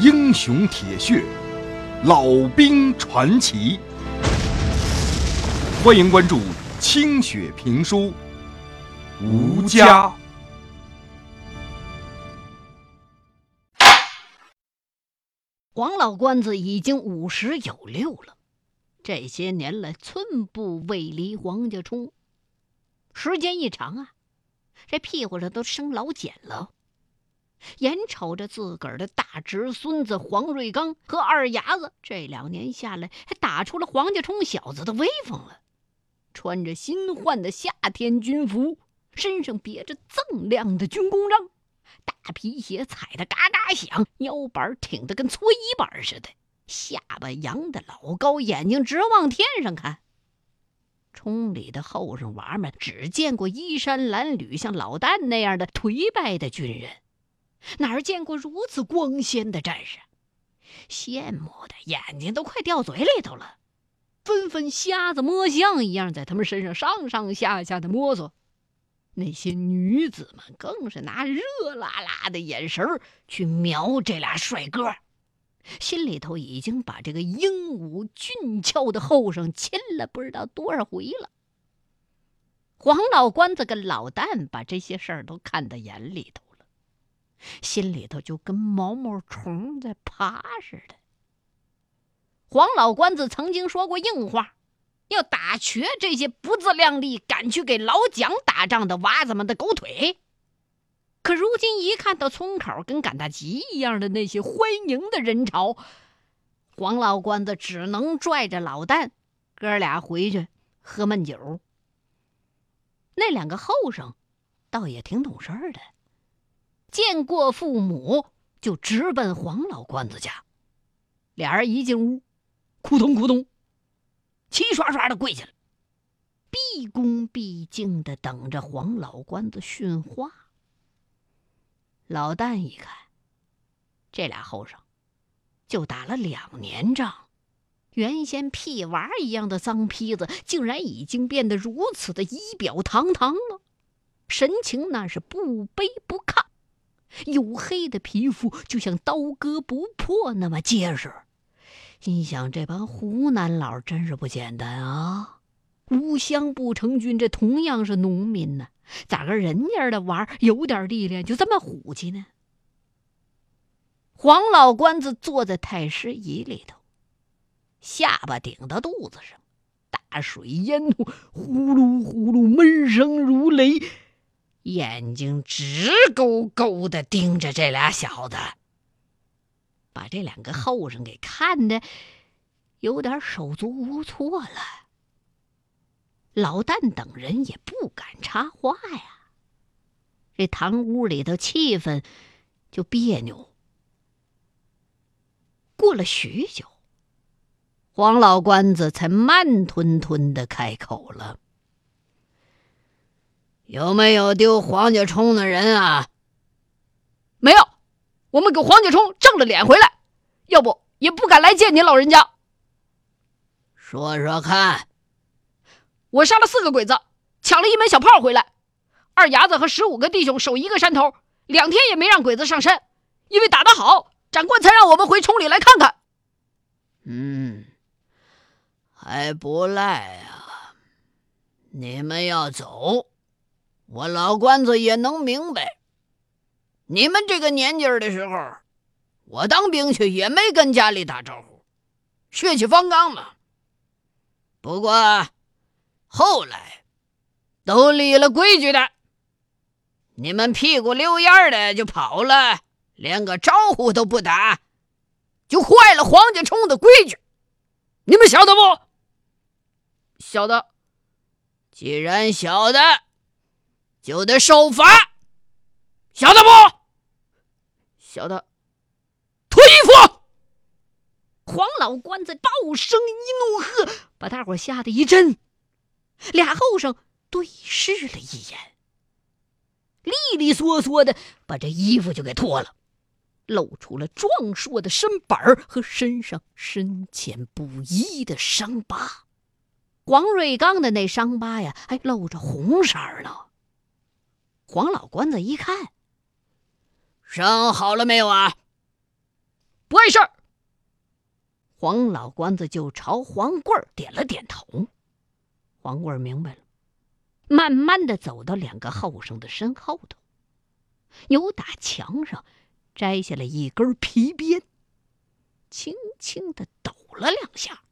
英雄铁血，老兵传奇。欢迎关注清雪评书《吴家》。黄老关子已经五十有六了，这些年来寸步未离黄家冲。时间一长啊，这屁股上都生老茧了。眼瞅着自个儿的大侄孙子黄瑞刚和二伢子这两年下来，还打出了黄家冲小子的威风了。穿着新换的夏天军服，身上别着锃亮的军功章，大皮鞋踩得嘎嘎响，腰板挺得跟搓衣板似的，下巴扬得老高，眼睛直往天上看。冲里的后生娃们只见过衣衫褴褛、像老旦那样的颓败的军人。哪儿见过如此光鲜的战士？羡慕的眼睛都快掉嘴里头了，纷纷瞎子摸象一样在他们身上上上下下的摸索。那些女子们更是拿热辣辣的眼神去瞄这俩帅哥，心里头已经把这个英武俊俏的后生亲了不知道多少回了。黄老关子跟老旦把这些事儿都看在眼里头。心里头就跟毛毛虫在爬似的。黄老关子曾经说过硬话，要打瘸这些不自量力、敢去给老蒋打仗的娃子们的狗腿。可如今一看到村口跟赶大集一样的那些欢迎的人潮，黄老关子只能拽着老旦哥俩回去喝闷酒。那两个后生倒也挺懂事的。见过父母，就直奔黄老关子家。俩人一进屋，扑通扑通，齐刷刷的跪下了，毕恭毕敬的等着黄老关子训话。老旦一看，这俩后生就打了两年仗，原先屁娃一样的脏坯子，竟然已经变得如此的仪表堂堂了，神情那是不卑不亢。黝黑的皮肤就像刀割不破那么结实，心想这帮湖南佬真是不简单啊！无乡不成军，这同样是农民呢，咋个人家的娃有点历练就这么虎气呢？黄老关子坐在太师椅里头，下巴顶到肚子上，大水烟吐，呼噜呼噜，闷声如雷。眼睛直勾勾的盯着这俩小子，把这两个后生给看的有点手足无措了。老旦等人也不敢插话呀，这堂屋里头气氛就别扭。过了许久，黄老官子才慢吞吞的开口了。有没有丢黄家冲的人啊？没有，我们给黄家冲挣了脸回来，要不也不敢来见您老人家。说说看，我杀了四个鬼子，抢了一门小炮回来。二伢子和十五个弟兄守一个山头，两天也没让鬼子上山，因为打得好，长官才让我们回冲里来看看。嗯，还不赖啊！你们要走。我老关子也能明白，你们这个年纪的时候，我当兵去也没跟家里打招呼，血气方刚嘛。不过后来都立了规矩的，你们屁股溜烟的就跑了，连个招呼都不打，就坏了黄家冲的规矩，你们晓得不？晓得。既然晓得。就得受罚，晓得不？晓得。脱衣服！黄老官子暴声一怒喝，把大伙吓得一震。俩后生对视了一眼，利利索索的把这衣服就给脱了，露出了壮硕的身板和身上深浅不一的伤疤。黄瑞刚的那伤疤呀，还露着红色呢。黄老关子一看，伤好了没有啊？不碍事。黄老官子就朝黄贵儿点了点头。黄贵儿明白了，慢慢的走到两个后生的身后头，由打墙上摘下了一根皮鞭，轻轻的抖了两下，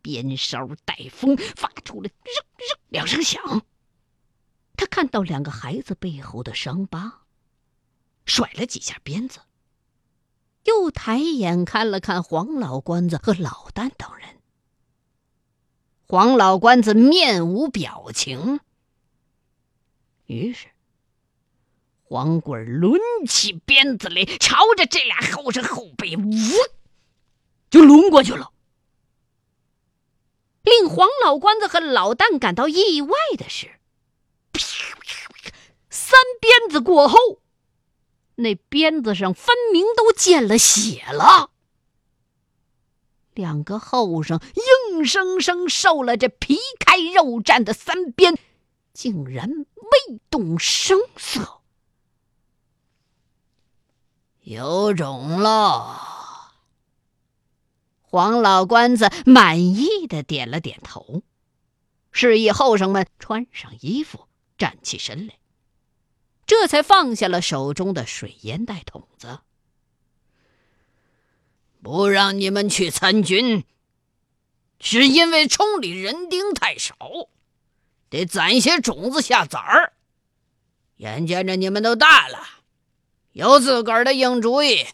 鞭梢带风，发出了“扔扔”两声响。他看到两个孩子背后的伤疤，甩了几下鞭子，又抬眼看了看黄老官子和老旦等人。黄老官子面无表情，于是黄贵抡起鞭子来，朝着这俩后生后背，呜，就抡过去了。令黄老官子和老旦感到意外的是。三鞭子过后，那鞭子上分明都见了血了。两个后生硬生生受了这皮开肉绽的三鞭，竟然未动声色。有种了！黄老官子满意的点了点头，示意后生们穿上衣服，站起身来。这才放下了手中的水烟袋筒子。不让你们去参军，是因为冲里人丁太少，得攒些种子下崽儿。眼见着你们都大了，有自个儿的硬主意，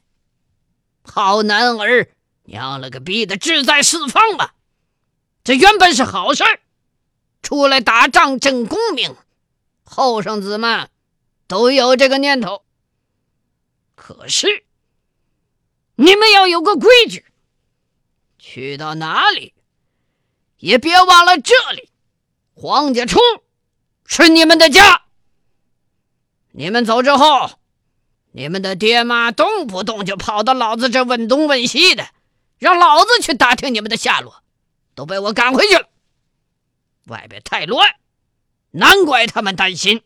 好男儿娘了个逼的志在四方嘛！这原本是好事，出来打仗争功名，后生子们。都有这个念头，可是你们要有个规矩，去到哪里也别忘了这里，黄家冲是你们的家。你们走之后，你们的爹妈动不动就跑到老子这问东问西的，让老子去打听你们的下落，都被我赶回去了。外边太乱，难怪他们担心。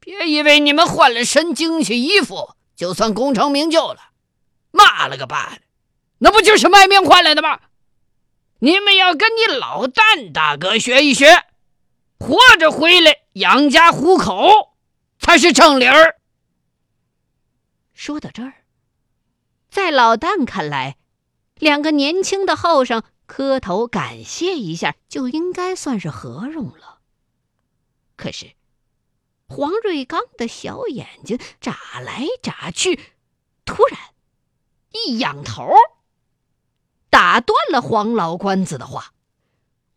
别以为你们换了身、精气衣服，就算功成名就了，妈了个巴的，那不就是卖命换来的吗？你们要跟你老旦大哥学一学，活着回来养家糊口才是正理儿。说到这儿，在老旦看来，两个年轻的后生磕头感谢一下，就应该算是合拢了。可是。黄瑞刚的小眼睛眨来眨去，突然一仰头，打断了黄老官子的话：“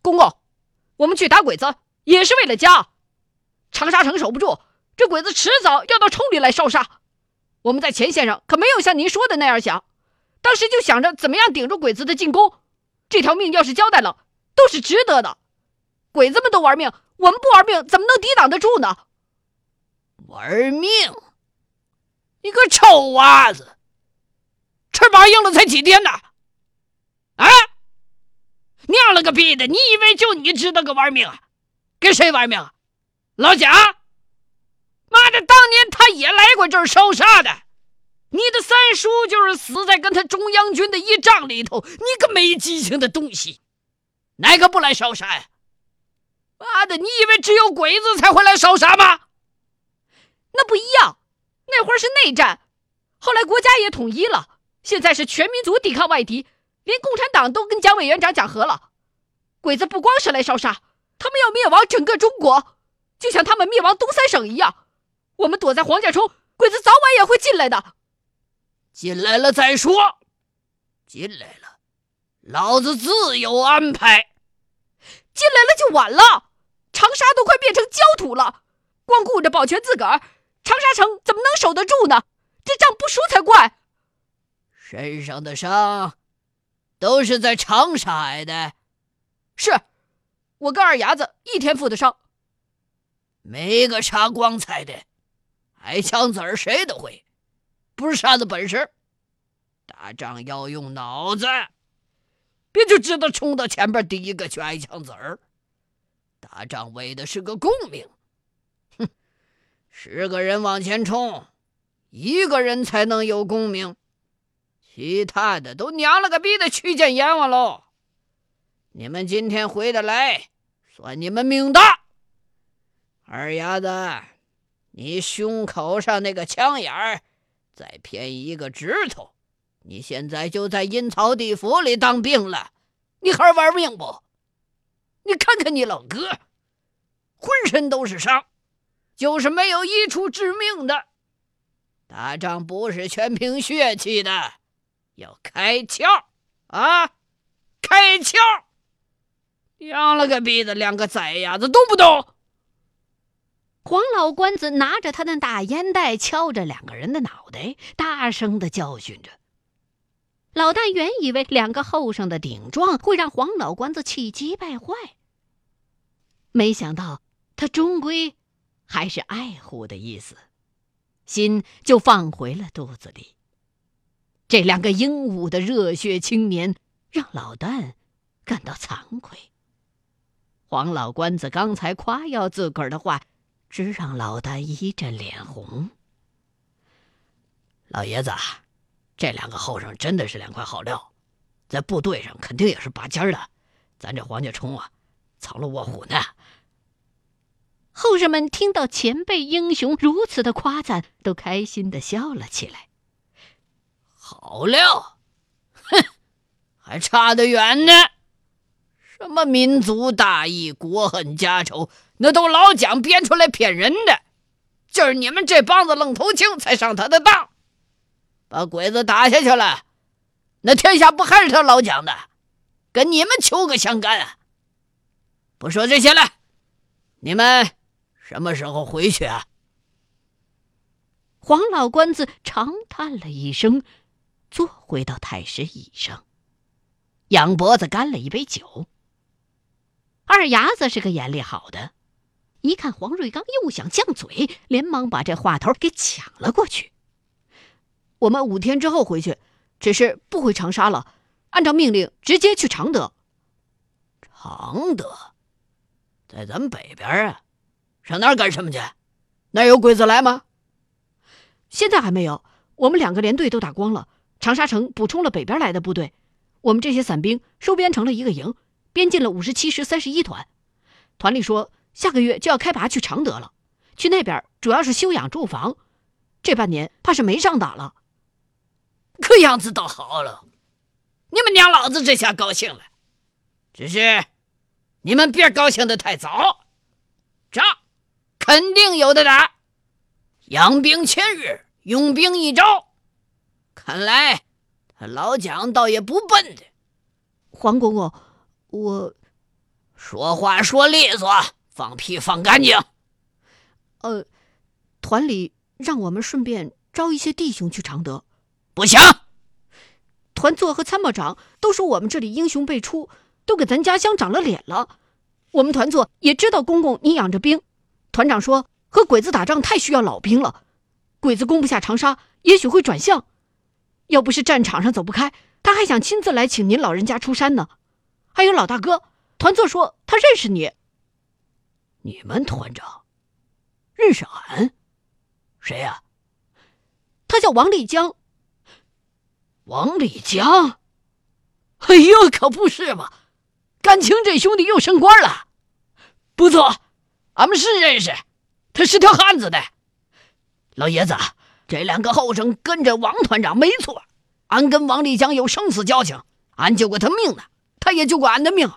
公公，我们去打鬼子也是为了家。长沙城守不住，这鬼子迟早要到城里来烧杀。我们在前线上可没有像您说的那样想，当时就想着怎么样顶住鬼子的进攻。这条命要是交代了，都是值得的。鬼子们都玩命，我们不玩命，怎么能抵挡得住呢？”玩命！你个臭娃子，翅膀硬了才几天呢？啊！娘了个逼的！你以为就你知道个玩命啊？跟谁玩命啊？老贾？妈的，当年他也来过这儿烧杀的。你的三叔就是死在跟他中央军的一仗里头。你个没激情的东西，哪个不来烧杀呀？妈的，你以为只有鬼子才会来烧杀吗？那不一样，那会儿是内战，后来国家也统一了，现在是全民族抵抗外敌，连共产党都跟蒋委员长讲和了。鬼子不光是来烧杀，他们要灭亡整个中国，就像他们灭亡东三省一样。我们躲在黄家冲，鬼子早晚也会进来的。进来了再说，进来了，老子自有安排。进来了就晚了，长沙都快变成焦土了，光顾着保全自个儿。长沙城怎么能守得住呢？这仗不输才怪！身上的伤都是在长沙挨的。是，我跟二伢子一天负的伤。没个杀光彩的，挨枪子儿谁都会，不是啥子本事。打仗要用脑子，别就知道冲到前边第一个去挨枪子儿。打仗为的是个功名。十个人往前冲，一个人才能有功名。其他的都娘了个逼的去见阎王喽！你们今天回得来，算你们命大。二丫子，你胸口上那个枪眼儿，再偏一个指头，你现在就在阴曹地府里当兵了，你还玩命不？你看看你老哥，浑身都是伤，就是没有一处致命的。打仗不是全凭血气的。要开窍啊！开窍！娘了个逼的，两个崽伢子懂不懂？黄老官子拿着他那大烟袋，敲着两个人的脑袋，大声的教训着。老大原以为两个后生的顶撞会让黄老官子气急败坏，没想到他终归还是爱护的意思，心就放回了肚子里。这两个英武的热血青年让老旦感到惭愧。黄老官子刚才夸耀自个儿的话，直让老旦一阵脸红。老爷子，这两个后生真的是两块好料，在部队上肯定也是拔尖的。咱这黄家冲啊，藏龙卧虎呢。后生们听到前辈英雄如此的夸赞，都开心的笑了起来。好料，哼，还差得远呢！什么民族大义、国恨家仇，那都老蒋编出来骗人的。就是你们这帮子愣头青才上他的当，把鬼子打下去了，那天下不还是他老蒋的？跟你们求个相干啊！不说这些了，你们什么时候回去啊？黄老官子长叹了一声。坐回到太师椅上，仰脖子干了一杯酒。二伢子是个眼力好的，一看黄瑞刚又想犟嘴，连忙把这话头给抢了过去。我们五天之后回去，只是不回长沙了，按照命令直接去常德。常德，在咱们北边啊，上那儿干什么去？那儿有鬼子来吗？现在还没有，我们两个连队都打光了。长沙城补充了北边来的部队，我们这些散兵收编成了一个营，编进了五十七师三十一团。团里说下个月就要开拔去常德了，去那边主要是休养住房，这半年怕是没上打了。可样子倒好了，你们娘老子这下高兴了。只是你们别高兴的太早，仗肯定有的打，养兵千日，用兵一朝。看来，他老蒋倒也不笨的。黄公公，我说话说利索，放屁放干净。呃，团里让我们顺便招一些弟兄去常德，不行。团座和参谋长都说我们这里英雄辈出，都给咱家乡长了脸了。我们团座也知道公公你养着兵，团长说和鬼子打仗太需要老兵了，鬼子攻不下长沙，也许会转向。要不是战场上走不开，他还想亲自来请您老人家出山呢。还有老大哥，团座说他认识你。你们团长认识俺？谁呀？他叫王立江。王立江？哎呦，可不是嘛！感情这兄弟又升官了。不错，俺们是认识。他是条汉子的。老爷子。这两个后生跟着王团长没错，俺跟王立江有生死交情，俺救过他命呢，他也救过俺的命。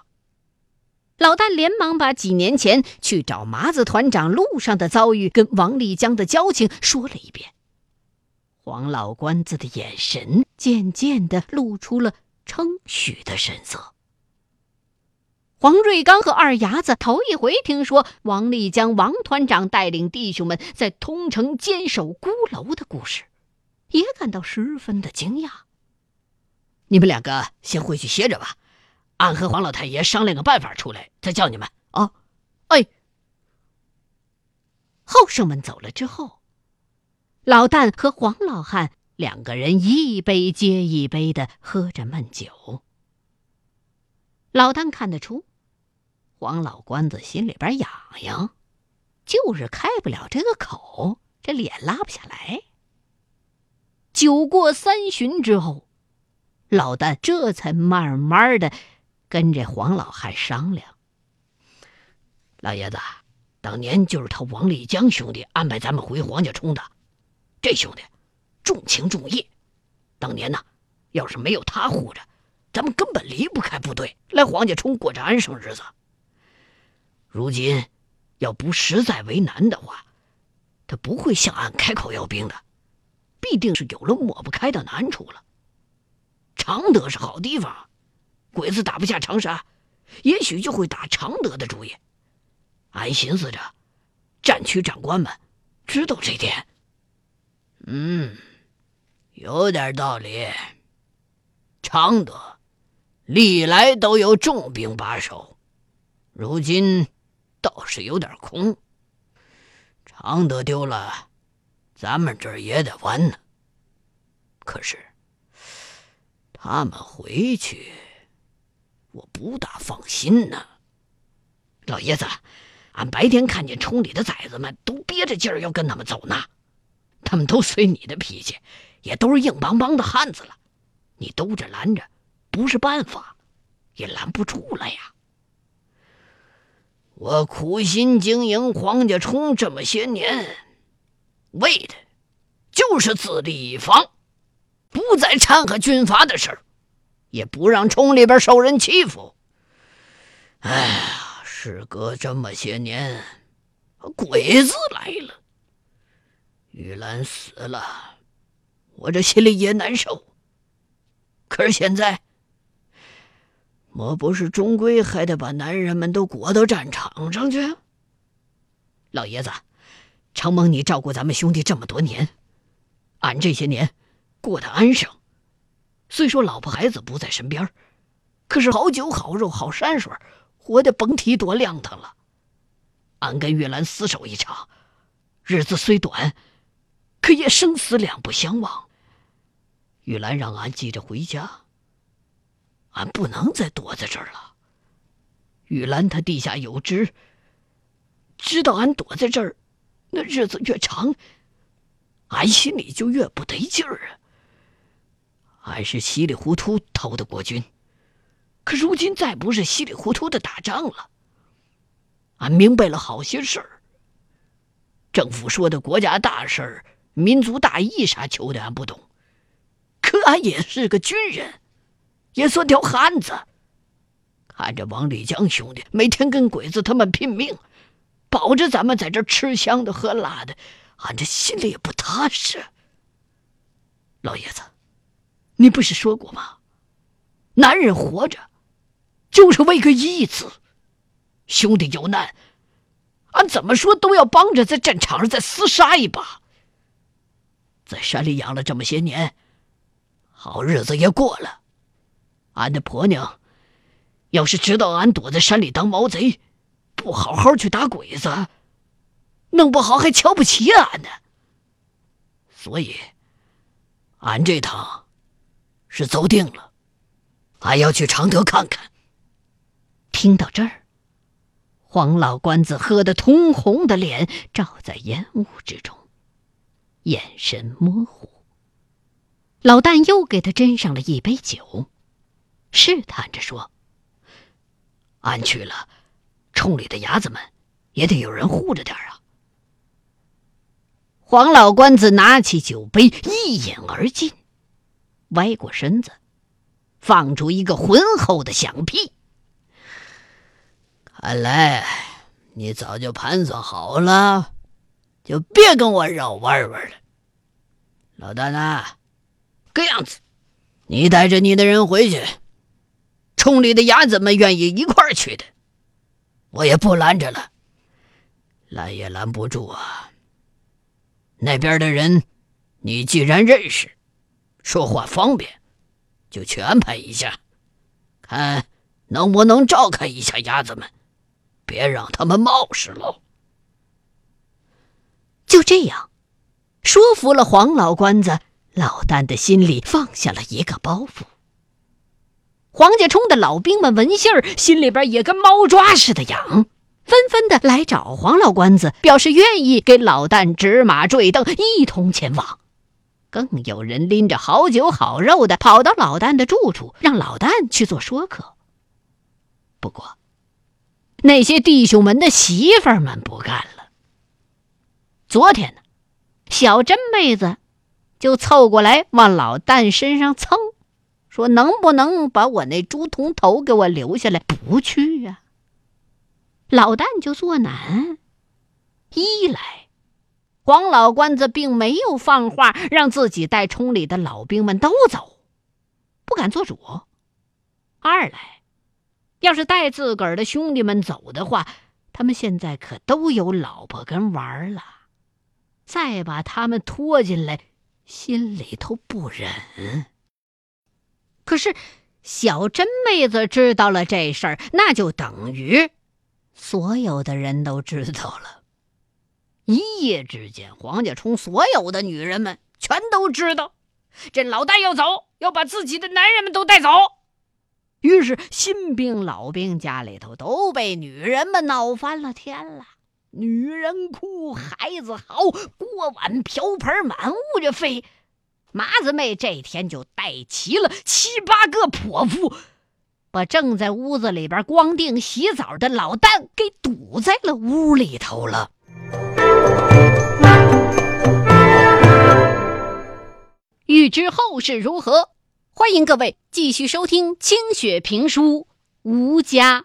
老大连忙把几年前去找麻子团长路上的遭遇跟王立江的交情说了一遍。黄老官子的眼神渐渐的露出了称许的神色。黄瑞刚和二伢子头一回听说王立江王团长带领弟兄们在通城坚守孤楼的故事，也感到十分的惊讶。你们两个先回去歇着吧，俺和黄老太爷商量个办法出来，再叫你们啊。哎，后生们走了之后，老旦和黄老汉两个人一杯接一杯的喝着闷酒。老旦看得出，黄老官子心里边痒痒，就是开不了这个口，这脸拉不下来。酒过三巡之后，老旦这才慢慢的跟这黄老汉商量：“老爷子，当年就是他王立江兄弟安排咱们回黄家冲的。这兄弟重情重义，当年呢，要是没有他护着，咱们根本离不开部队来黄家冲过这安生日子。如今要不实在为难的话，他不会向俺开口要兵的，必定是有了抹不开的难处了。”常德是好地方，鬼子打不下长沙，也许就会打常德的主意。俺寻思着，战区长官们知道这点。嗯，有点道理。常德历来都有重兵把守，如今倒是有点空。常德丢了，咱们这儿也得完呢。可是。他们回去，我不大放心呢。老爷子，俺白天看见冲里的崽子们都憋着劲儿要跟他们走呢，他们都随你的脾气，也都是硬邦邦的汉子了。你兜着拦着，不是办法，也拦不住了呀。我苦心经营黄家冲这么些年，为的就是自立一方。不再掺和军阀的事儿，也不让冲里边受人欺负。哎呀，事隔这么些年，鬼子来了，玉兰死了，我这心里也难受。可是现在，莫不是终归还得把男人们都裹到战场上去？老爷子，承蒙你照顾咱们兄弟这么多年，俺这些年。过得安生，虽说老婆孩子不在身边，可是好酒好肉好山水，活得甭提多亮堂了。俺跟玉兰厮守一场，日子虽短，可也生死两不相忘。玉兰让俺急着回家，俺不能再躲在这儿了。玉兰她地下有知，知道俺躲在这儿，那日子越长，俺心里就越不得劲儿啊。俺是稀里糊涂投的国军，可如今再不是稀里糊涂的打仗了。俺明白了好些事儿。政府说的国家大事儿、民族大义啥求的，俺不懂。可俺也是个军人，也算条汉子。看着王立江兄弟每天跟鬼子他们拼命，保着咱们在这吃香的喝辣的，俺这心里也不踏实。老爷子。你不是说过吗？男人活着，就是为个义字。兄弟有难，俺怎么说都要帮着，在战场上再厮杀一把。在山里养了这么些年，好日子也过了。俺的婆娘，要是知道俺躲在山里当毛贼，不好好去打鬼子，弄不好还瞧不起俺呢。所以，俺这趟。是走定了，还要去常德看看。听到这儿，黄老官子喝得通红的脸照在烟雾之中，眼神模糊。老旦又给他斟上了一杯酒，试探着说：“俺去了，冲里的伢子们也得有人护着点啊。”黄老官子拿起酒杯，一饮而尽。歪过身子，放出一个浑厚的响屁。看来你早就盘算好了，就别跟我绕弯弯了。老大呢？个样子，你带着你的人回去。村里的伢子们愿意一块儿去的，我也不拦着了。拦也拦不住啊。那边的人，你既然认识。说话方便，就去安排一下，看能不能照看一下伢子们，别让他们冒失喽。就这样，说服了黄老官子，老旦的心里放下了一个包袱。黄家冲的老兵们闻信儿，心里边也跟猫抓似的痒，纷纷的来找黄老官子，表示愿意给老旦指马坠镫，一同前往。更有人拎着好酒好肉的跑到老旦的住处，让老旦去做说客。不过，那些弟兄们的媳妇儿们不干了。昨天呢，小珍妹子就凑过来往老旦身上蹭，说：“能不能把我那猪铜头给我留下来？”不去呀。老旦就作难。一来，黄老官子并没有放话让自己带冲里的老兵们都走，不敢做主；二来，要是带自个儿的兄弟们走的话，他们现在可都有老婆跟玩了，再把他们拖进来，心里头不忍。可是小珍妹子知道了这事儿，那就等于所有的人都知道了。一夜之间，黄家冲所有的女人们全都知道，这老大要走，要把自己的男人们都带走。于是新兵老兵家里头都被女人们闹翻了天了，女人哭，孩子嚎，锅碗瓢盆满屋就飞。麻子妹这天就带齐了七八个泼妇，把正在屋子里边光腚洗澡的老旦给堵在了屋里头了。欲知后事如何，欢迎各位继续收听清雪评书《吴家》。